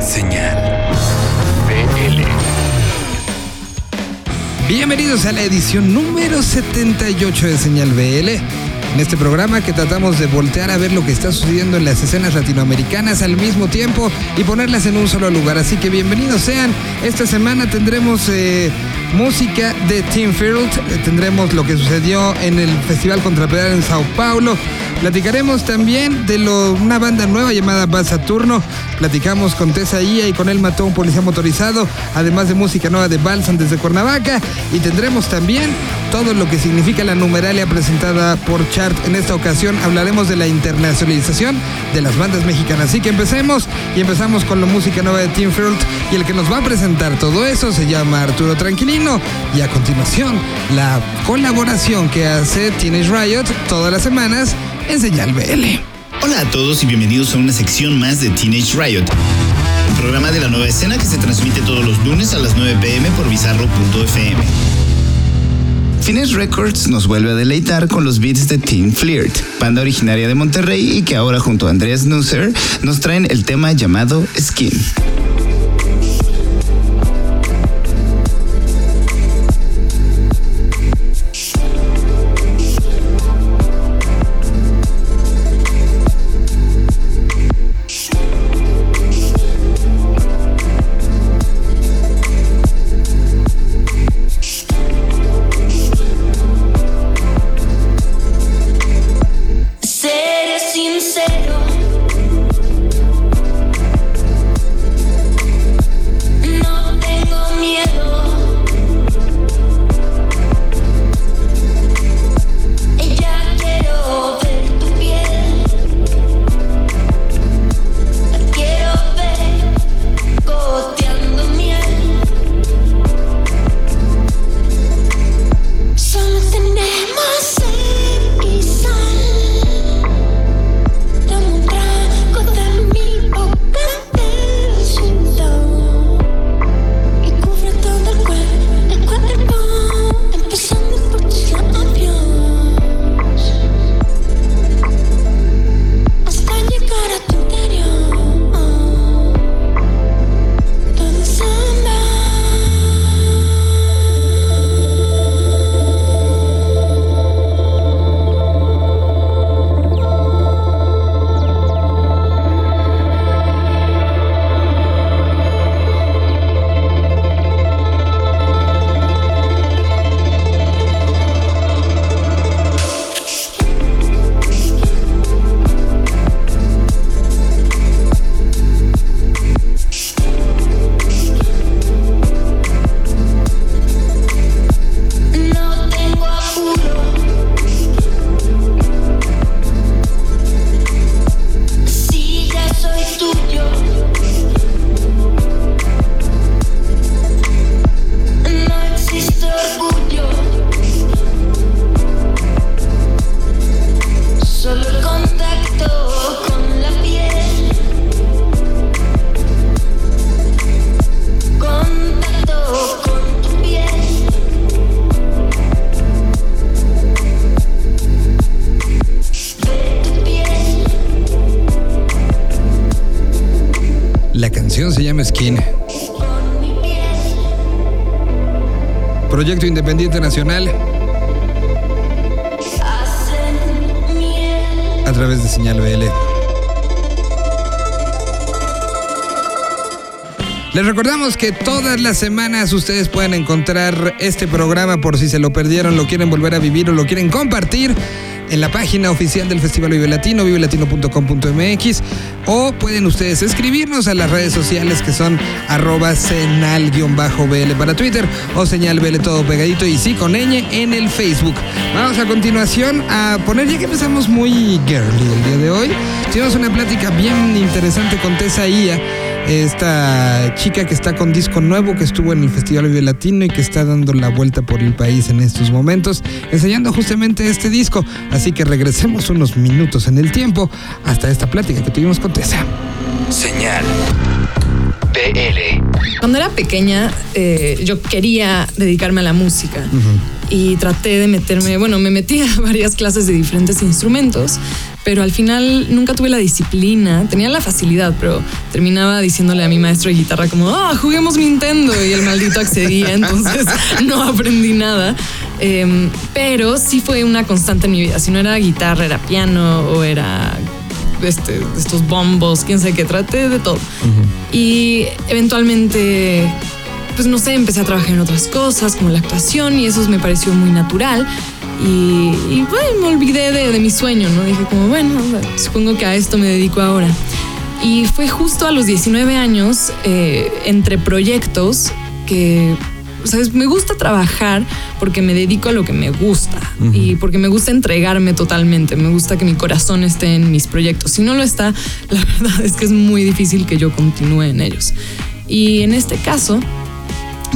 Señal BL. Bienvenidos a la edición número 78 de Señal BL. En este programa que tratamos de voltear a ver lo que está sucediendo en las escenas latinoamericanas al mismo tiempo y ponerlas en un solo lugar. Así que bienvenidos sean. Esta semana tendremos eh, música de Tim Field, eh, tendremos lo que sucedió en el Festival Contrapedal en Sao Paulo. Platicaremos también de una banda nueva llamada Bad Saturno. Platicamos con Tessa Ia y con él mató un policía motorizado, además de música nueva de Balsam desde Cuernavaca. Y tendremos también todo lo que significa la numeralia presentada por En esta ocasión hablaremos de la internacionalización de las bandas mexicanas. Así que empecemos y empezamos con la música nueva de Tim Field y el que nos va a presentar todo eso se llama Arturo Tranquilino y a continuación la colaboración que hace Teenage Riot todas las semanas en Señal BL. Hola a todos y bienvenidos a una sección más de Teenage Riot, programa de la nueva escena que se transmite todos los lunes a las 9 pm por bizarro.fm. Finesse Records nos vuelve a deleitar con los beats de Teen Flirt, banda originaria de Monterrey y que ahora junto a Andreas Nusser nos traen el tema llamado Skin. A través de Señal BL. Les recordamos que todas las semanas ustedes pueden encontrar este programa por si se lo perdieron, lo quieren volver a vivir o lo quieren compartir en la página oficial del Festival Vive Latino, vivelatino.com.mx o pueden ustedes escribirnos a las redes sociales que son arroba senal-bl para Twitter o señal todo pegadito y sí con ñ en el Facebook. Vamos a continuación a poner, ya que empezamos muy girly el día de hoy, tuvimos una plática bien interesante con Tessa Ia esta chica que está con disco nuevo, que estuvo en el Festival Vive Latino y que está dando la vuelta por el país en estos momentos, enseñando justamente este disco. Así que regresemos unos minutos en el tiempo hasta esta plática que tuvimos con Tessa. Señal BL. Cuando era pequeña, eh, yo quería dedicarme a la música y traté de meterme, bueno, me metí a varias clases de diferentes instrumentos pero al final nunca tuve la disciplina, tenía la facilidad, pero terminaba diciéndole a mi maestro de guitarra como, ah, juguemos Nintendo y el maldito accedía, entonces no aprendí nada. Em, pero sí fue una constante en mi vida, si no era guitarra, era piano o era este, estos bombos, quién sabe qué, traté de todo. Y eventualmente, pues no sé, empecé a trabajar en otras cosas como la actuación y eso me pareció muy natural. Y, y, bueno, me olvidé de, de mi sueño, ¿no? Dije como, bueno, supongo que a esto me dedico ahora. Y fue justo a los 19 años, eh, entre proyectos, que, ¿sabes? Me gusta trabajar porque me dedico a lo que me gusta y porque me gusta entregarme totalmente. Me gusta que mi corazón esté en mis proyectos. Si no lo está, la verdad es que es muy difícil que yo continúe en ellos. Y en este caso,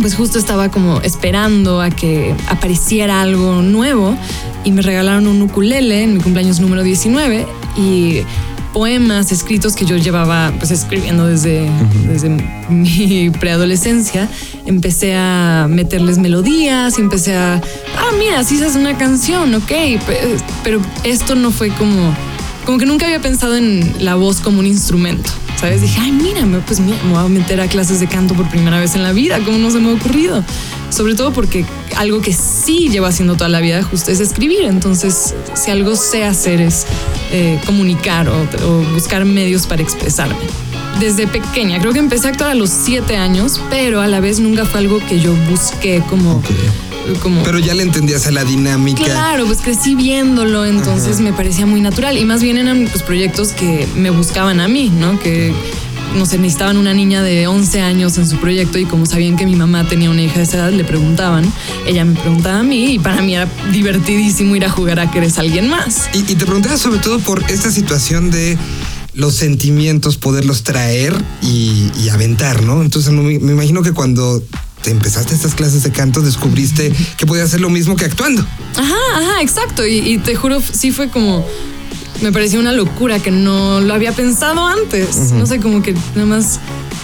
pues justo estaba como esperando a que apareciera algo nuevo y me regalaron un ukulele en mi cumpleaños número 19 y poemas escritos que yo llevaba pues escribiendo desde, desde mi preadolescencia, empecé a meterles melodías y empecé a, ah, mira, sí es una canción, ok, pe- pero esto no fue como, como que nunca había pensado en la voz como un instrumento. ¿Sabes? Dije, ay, mira, me- pues me voy a meter a clases de canto por primera vez en la vida, ¿cómo no se me ha ocurrido? Sobre todo porque algo que sí llevo haciendo toda la vida justo es escribir. Entonces, si algo sé hacer es eh, comunicar o, o buscar medios para expresarme. Desde pequeña, creo que empecé a actuar a los siete años, pero a la vez nunca fue algo que yo busqué como... como Pero ya le entendías a la dinámica. Claro, pues crecí viéndolo, entonces me parecía muy natural. Y más bien eran pues, proyectos que me buscaban a mí, ¿no? Que, no sé, necesitaban una niña de 11 años en su proyecto y como sabían que mi mamá tenía una hija de esa edad, le preguntaban. Ella me preguntaba a mí y para mí era divertidísimo ir a jugar a que eres alguien más. Y, y te preguntaba sobre todo por esta situación de los sentimientos, poderlos traer y, y aventar, ¿no? Entonces me, me imagino que cuando te empezaste estas clases de canto descubriste que podías hacer lo mismo que actuando. Ajá, ajá, exacto. Y, y te juro, sí fue como. Me pareció una locura que no lo había pensado antes. No sé, como que nada más.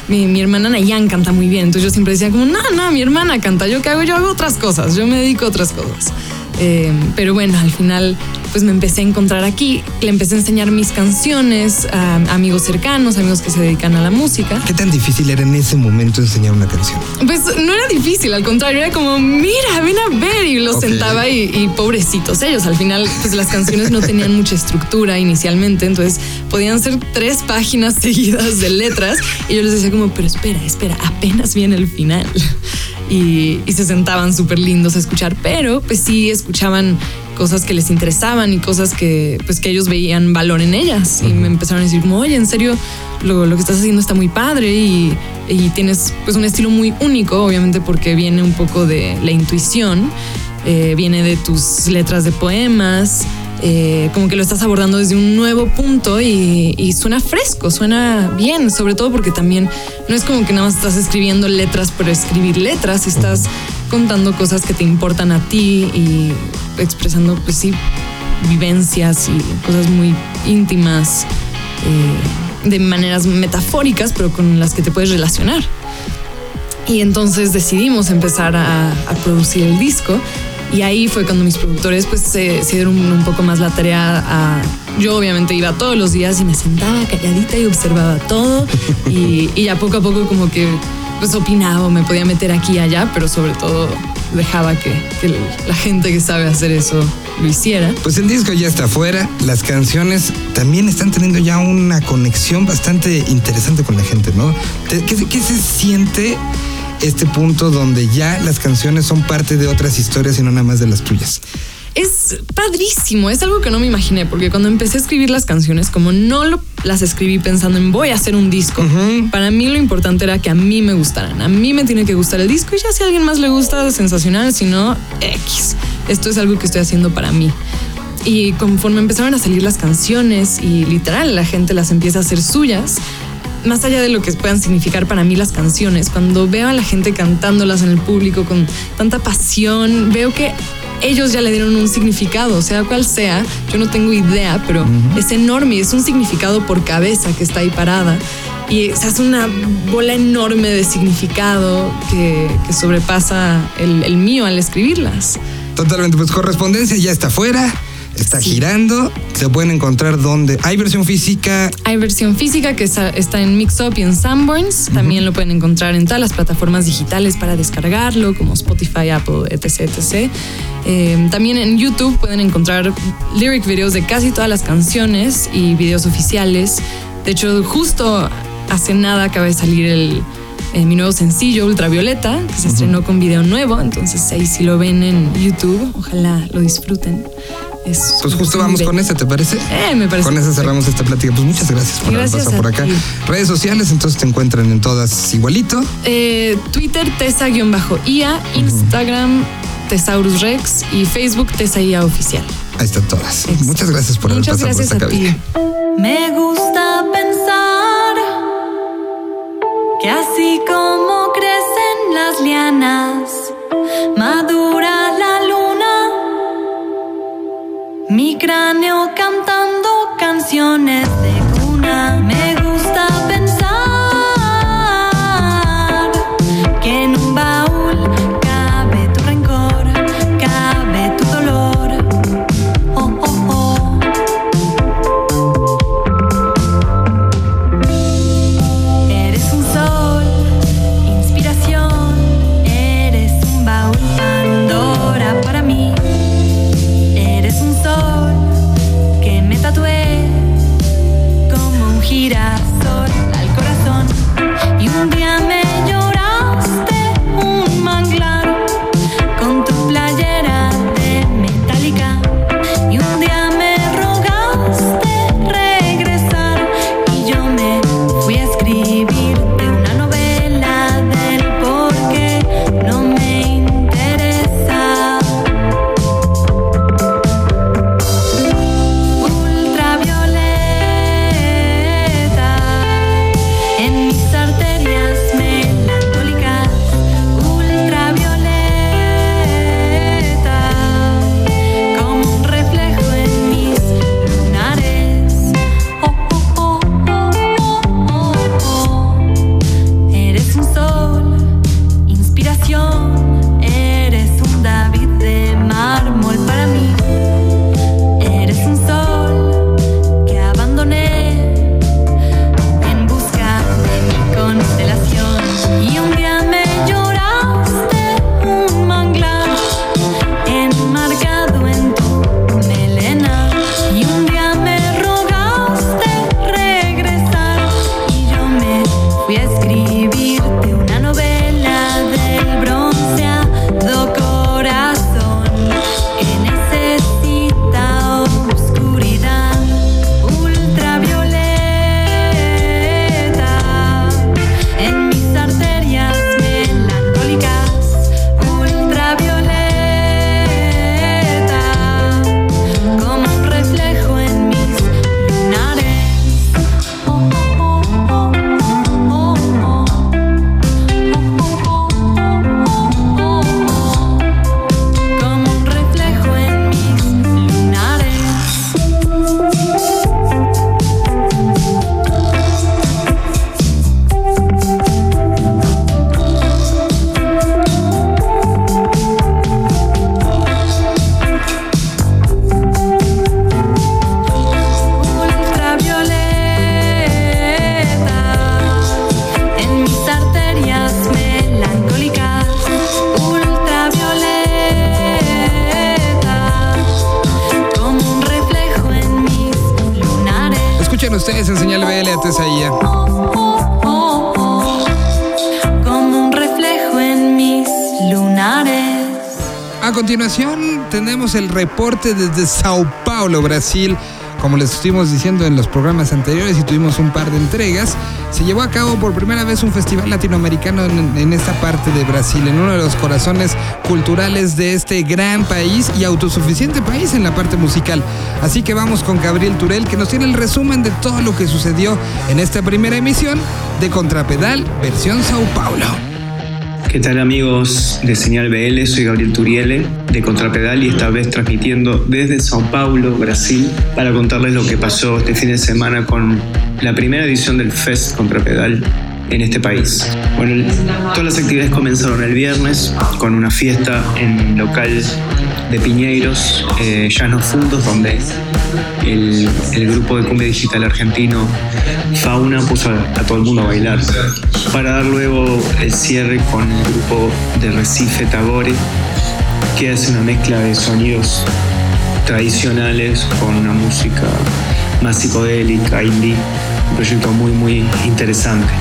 Mi, mi hermana Nayan canta muy bien. Entonces yo siempre decía, como, no, no, mi hermana canta. ¿Yo qué hago? Yo hago otras cosas. Yo me dedico a otras cosas. Eh, pero bueno, al final, pues me empecé a encontrar aquí. Le empecé a enseñar mis canciones a amigos cercanos, amigos que se dedican a la música. ¿Qué tan difícil era en ese momento enseñar una canción? Pues no era difícil, al contrario, era como, mira, ven a ver. Y los sentaba y, y pobrecitos ellos. Al final, pues las canciones no tenían mucha estructura inicialmente, entonces podían ser tres páginas seguidas de letras. Y yo les decía como, pero espera, espera, apenas viene el final. Y, y se sentaban súper lindos a escuchar, pero pues sí escuchaban cosas que les interesaban y cosas que pues que ellos veían valor en ellas. Y me empezaron a decir como oye en serio lo, lo que estás haciendo está muy padre y, y tienes pues un estilo muy único obviamente porque viene un poco de la intuición eh, viene de tus letras de poemas eh, como que lo estás abordando desde un nuevo punto y, y suena fresco, suena bien, sobre todo porque también no es como que nada más estás escribiendo letras por escribir letras, estás contando cosas que te importan a ti y expresando, pues sí, vivencias y cosas muy íntimas eh, de maneras metafóricas, pero con las que te puedes relacionar. Y entonces decidimos empezar a, a producir el disco. Y ahí fue cuando mis productores pues se, se dieron un, un poco más la tarea a... Yo obviamente iba todos los días y me sentaba calladita y observaba todo. Y, y ya poco a poco como que pues opinaba, me podía meter aquí y allá, pero sobre todo dejaba que, la gente que sabe hacer eso lo hiciera. Pues el disco ya está afuera, las canciones también están teniendo ya una conexión bastante interesante con la gente, ¿no? Te- ¿Qué, qué se siente este punto donde ya las canciones son parte de otras historias y no nada más de las tuyas? Es padrísimo, es algo que no me imaginé, porque cuando empecé a escribir las canciones, como no lo- las escribí pensando en voy a hacer un disco, para mí lo importante era que a mí me gustaran, a mí me tiene que gustar el disco y ya si a alguien más le gusta, sensacional, si no, X. Esto es algo que estoy haciendo para mí. Y conforme empezaron a salir las canciones y literal la gente las empieza a hacer suyas, más allá de lo que puedan significar para mí las canciones, cuando veo a la gente cantándolas en el público con tanta pasión, veo que ellos ya le dieron un significado, sea cual sea, yo no tengo idea, pero es enorme es un significado por cabeza que está ahí parada. Y se hace una bola enorme de significado que, que sobrepasa el, el mío al escribirlas. Totalmente, pues correspondencia ya está afuera. Está Sí. girando. Se pueden encontrar donde. Hay versión física. Hay versión física que está, está en Mixup y en Sanborns. También lo pueden encontrar en todas las plataformas digitales para descargarlo, como Spotify, Apple, etc. etc. Eh, también en YouTube pueden encontrar lyric videos de casi todas las canciones y videos oficiales. De hecho, justo hace nada acaba de salir el, eh, mi nuevo sencillo, Ultravioleta, que se estrenó con video nuevo. Entonces ahí si lo ven en YouTube, ojalá lo disfruten. Es Pues justo vamos bello. con esa, ¿te parece? Eh, me parece Con esa cerramos esta plática. Pues muchas gracias por haber Gracias pasado a por acá. ti. Redes sociales, entonces te encuentran en todas igualito. Eh, Twitter, Tesa-IA, Instagram, Tesaurus Rex y Facebook, Tesa IA Oficial. Ahí están todas. Exacto. Muchas gracias por haber Muchas pasado gracias por esta a ti. cabina. Me gusta pensar que así como crecen las lianas, madura mi cráneo cantando canciones de cuna. Continuación tenemos el reporte desde Sao Paulo, Brasil. Como les estuvimos diciendo en los programas anteriores y tuvimos un par de entregas, se llevó a cabo por primera vez un festival latinoamericano en, en esta parte de Brasil, en uno de los corazones culturales de este gran país y autosuficiente país en la parte musical. Así que vamos con Gabriel Turel, que nos tiene el resumen de todo lo que sucedió en esta primera emisión de Contrapedal versión Sao Paulo. ¿Qué tal amigos de Señal BL? Soy Gabriel Turiele de Contrapedal y esta vez transmitiendo desde Sao Paulo, Brasil, para contarles lo que pasó este fin de semana con la primera edición del Fest Contrapedal en este país. Bueno, todas las actividades comenzaron el viernes con una fiesta en local de Piñeiros, eh, Llanos Fundos, donde el, el grupo de cumbia digital argentino Fauna puso a, a todo el mundo a bailar. Para dar luego el cierre con el grupo de Recife Tagore, que hace una mezcla de sonidos tradicionales con una música más psicodélica, indie, un proyecto muy muy interesante.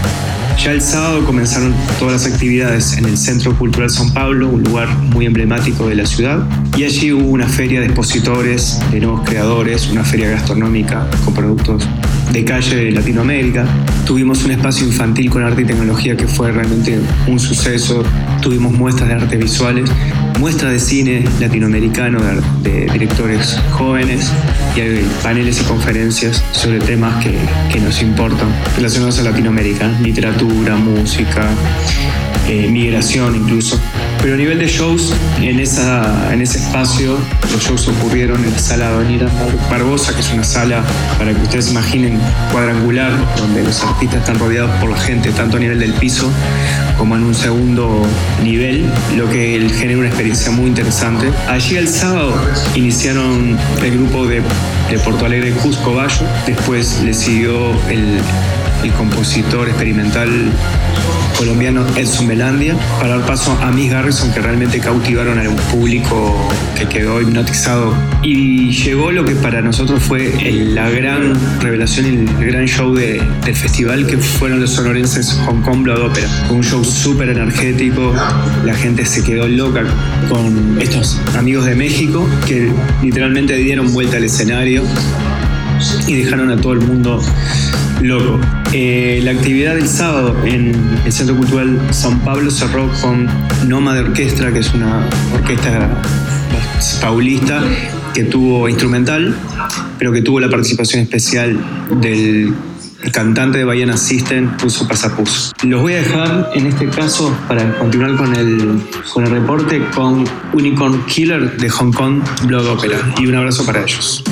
Ya el sábado comenzaron todas las actividades en el Centro Cultural San Pablo, un lugar muy emblemático de la ciudad, y allí hubo una feria de expositores, de nuevos creadores, una feria gastronómica con productos de calle de Latinoamérica. Tuvimos un espacio infantil con arte y tecnología que fue realmente un suceso. Tuvimos muestras de arte visuales, muestras de cine latinoamericano de, directores jóvenes y hay paneles y conferencias sobre temas que, que nos importan relacionados a Latinoamérica, literatura, música, eh, migración incluso. Pero a nivel de shows, en, esa, en ese espacio, los shows ocurrieron en la sala Avenida Barbosa, que es una sala, para que ustedes imaginen, cuadrangular, donde los artistas están rodeados por la gente, tanto a nivel del piso como en un segundo nivel, lo que genera una experiencia muy interesante. Allí el sábado iniciaron el grupo de, de Porto Alegre Cusco Bayo, después le siguió el, el compositor experimental colombiano Edson Belandia para dar paso a Miss Garrison que realmente cautivaron a un público que quedó hipnotizado. Y llegó lo que para nosotros fue la gran revelación y el gran show de- del festival que fueron los sonorenses Hong Kong Blood Opera. Fue un show súper energético la gente se quedó loca con estos amigos de México que literalmente dieron vuelta al escenario y dejaron a todo el mundo loco. Eh, la actividad del sábado en el Centro Cultural San Pablo cerró con Noma de Orquestra, que es una orquesta paulista que tuvo instrumental, pero que tuvo la participación especial del cantante de Bahía System, Puso Pasapus. Los voy a dejar en este caso para continuar con el, con el reporte con Unicorn Killer de Hong Kong Blood Opera. Y un abrazo para ellos.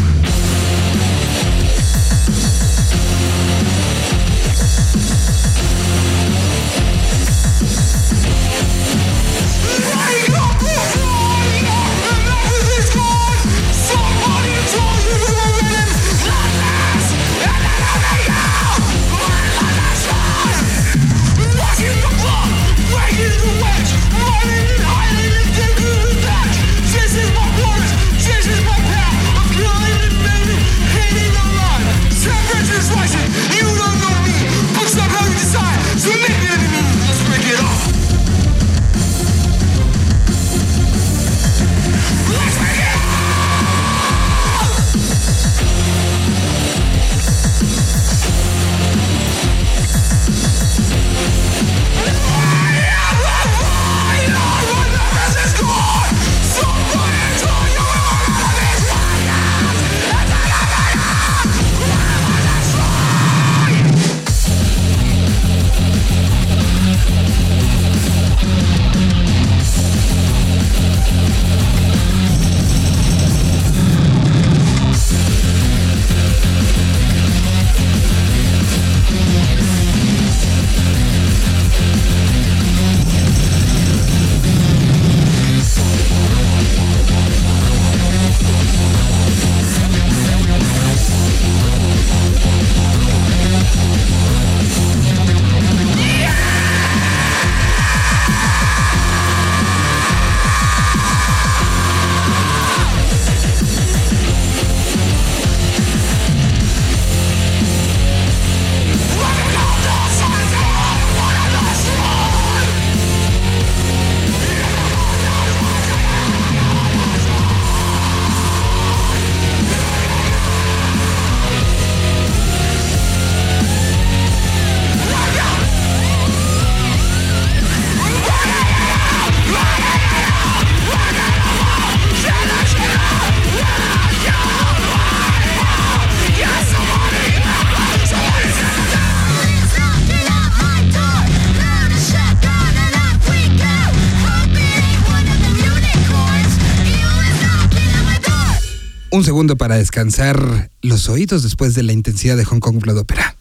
Un segundo para descansar los oídos después de la intensidad de Hong Kong Blood Opera.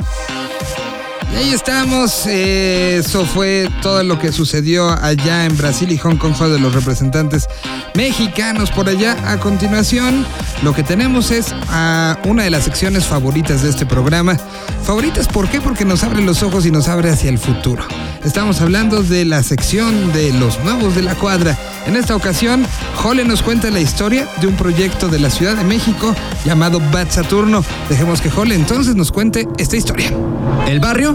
Ahí estamos. eh, eso fue todo lo que sucedió allá en Brasil y Hong Kong fue de los representantes mexicanos por allá. A continuación, lo que tenemos es a una de las secciones favoritas de este programa. Favoritas, ¿por qué? Porque nos abre los ojos y nos abre hacia el futuro. Estamos hablando de la sección de los nuevos de la cuadra. En esta ocasión, Jole nos cuenta la historia de un proyecto de la Ciudad de México llamado Bat Saturno. Dejemos que Jole entonces nos cuente esta historia. El barrio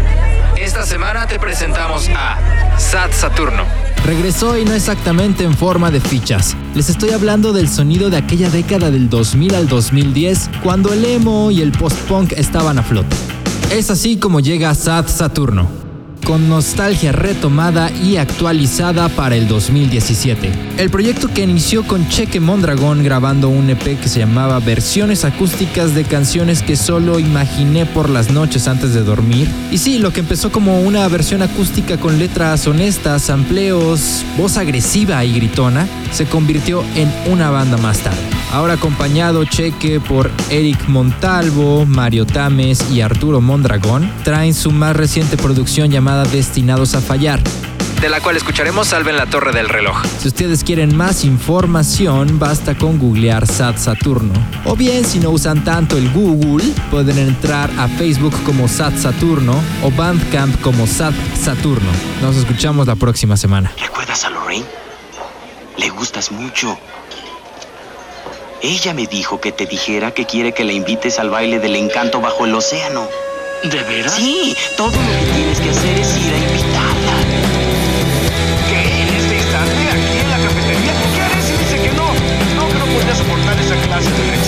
Esta semana te presentamos a Sat Saturno. Regresó y no exactamente en forma de fichas. Les estoy hablando del sonido de aquella década del 2000 al 2010, cuando el emo y el post-punk estaban a flote. Es así como llega Sad Saturno, con nostalgia retomada y actualizada para el 2017. El proyecto que inició con Cheque Mondragón grabando un EP que se llamaba Versiones acústicas de canciones que solo imaginé por las noches antes de dormir. Y sí, lo que empezó como una versión acústica con letras honestas, sampleos, voz agresiva y gritona, se convirtió en una banda más tarde. Ahora acompañado Cheque por Eric Montalvo, Mario Tames y Arturo Mondragón, traen su más reciente producción llamada Destinados a Fallar. De la cual escucharemos Salven la Torre del Reloj. Si ustedes quieren más información, basta con googlear Sat Saturno. O bien, si no usan tanto el Google, pueden entrar a Facebook como Sat Saturno o Bandcamp como Sat Saturno. Nos escuchamos la próxima semana. ¿Recuerdas a Lorraine? Le gustas mucho. Ella me dijo que te dijera que quiere que la invites al baile del encanto bajo el océano. ¿De veras? Sí, todo lo que tienes que hacer es ir a invitarla. ¿Qué? ¿En este instante? ¿Aquí en la cafetería? ¿Qué haré si dice que no? No creo podría soportar esa clase de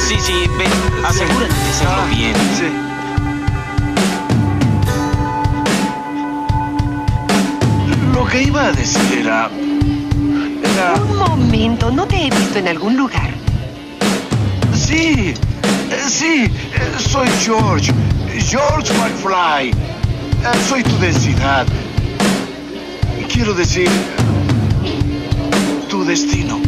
sí, sí, ven, asegúrate de hacerlo Ah, bien. Sí. Lo que iba a decir era. Era. Un momento, ¿no te he visto en algún lugar? Sí, eh, sí, eh, soy George. George McFly. Eh, Soy tu densidad. Quiero decir. Tu destino.